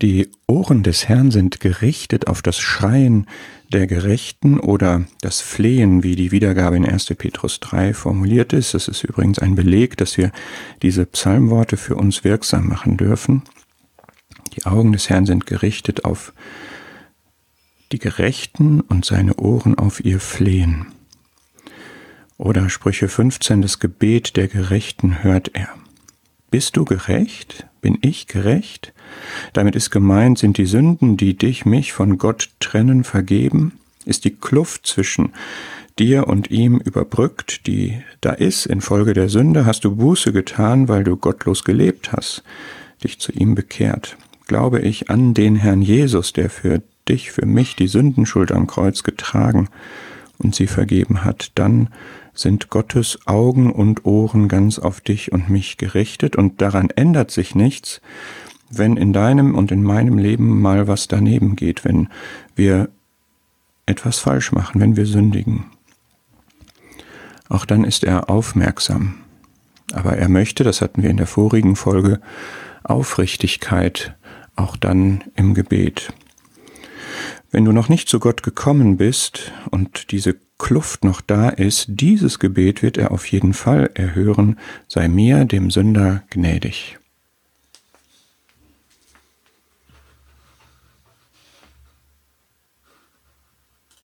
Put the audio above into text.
Die Ohren des Herrn sind gerichtet auf das Schreien der Gerechten oder das Flehen, wie die Wiedergabe in 1. Petrus 3 formuliert ist. Das ist übrigens ein Beleg, dass wir diese Psalmworte für uns wirksam machen dürfen. Die Augen des Herrn sind gerichtet auf die Gerechten und seine Ohren auf ihr Flehen. Oder Sprüche 15, das Gebet der Gerechten hört er. Bist du gerecht? Bin ich gerecht? Damit ist gemeint, sind die Sünden, die dich, mich von Gott trennen, vergeben? Ist die Kluft zwischen dir und ihm überbrückt, die da ist infolge der Sünde? Hast du Buße getan, weil du gottlos gelebt hast, dich zu ihm bekehrt? Glaube ich an den Herrn Jesus, der für dich, für mich die Sündenschuld am Kreuz getragen und sie vergeben hat, dann sind Gottes Augen und Ohren ganz auf dich und mich gerichtet und daran ändert sich nichts, wenn in deinem und in meinem Leben mal was daneben geht, wenn wir etwas falsch machen, wenn wir sündigen. Auch dann ist er aufmerksam. Aber er möchte, das hatten wir in der vorigen Folge, Aufrichtigkeit, auch dann im Gebet. Wenn du noch nicht zu Gott gekommen bist und diese Kluft noch da ist, dieses Gebet wird er auf jeden Fall erhören, sei mir, dem Sünder, gnädig.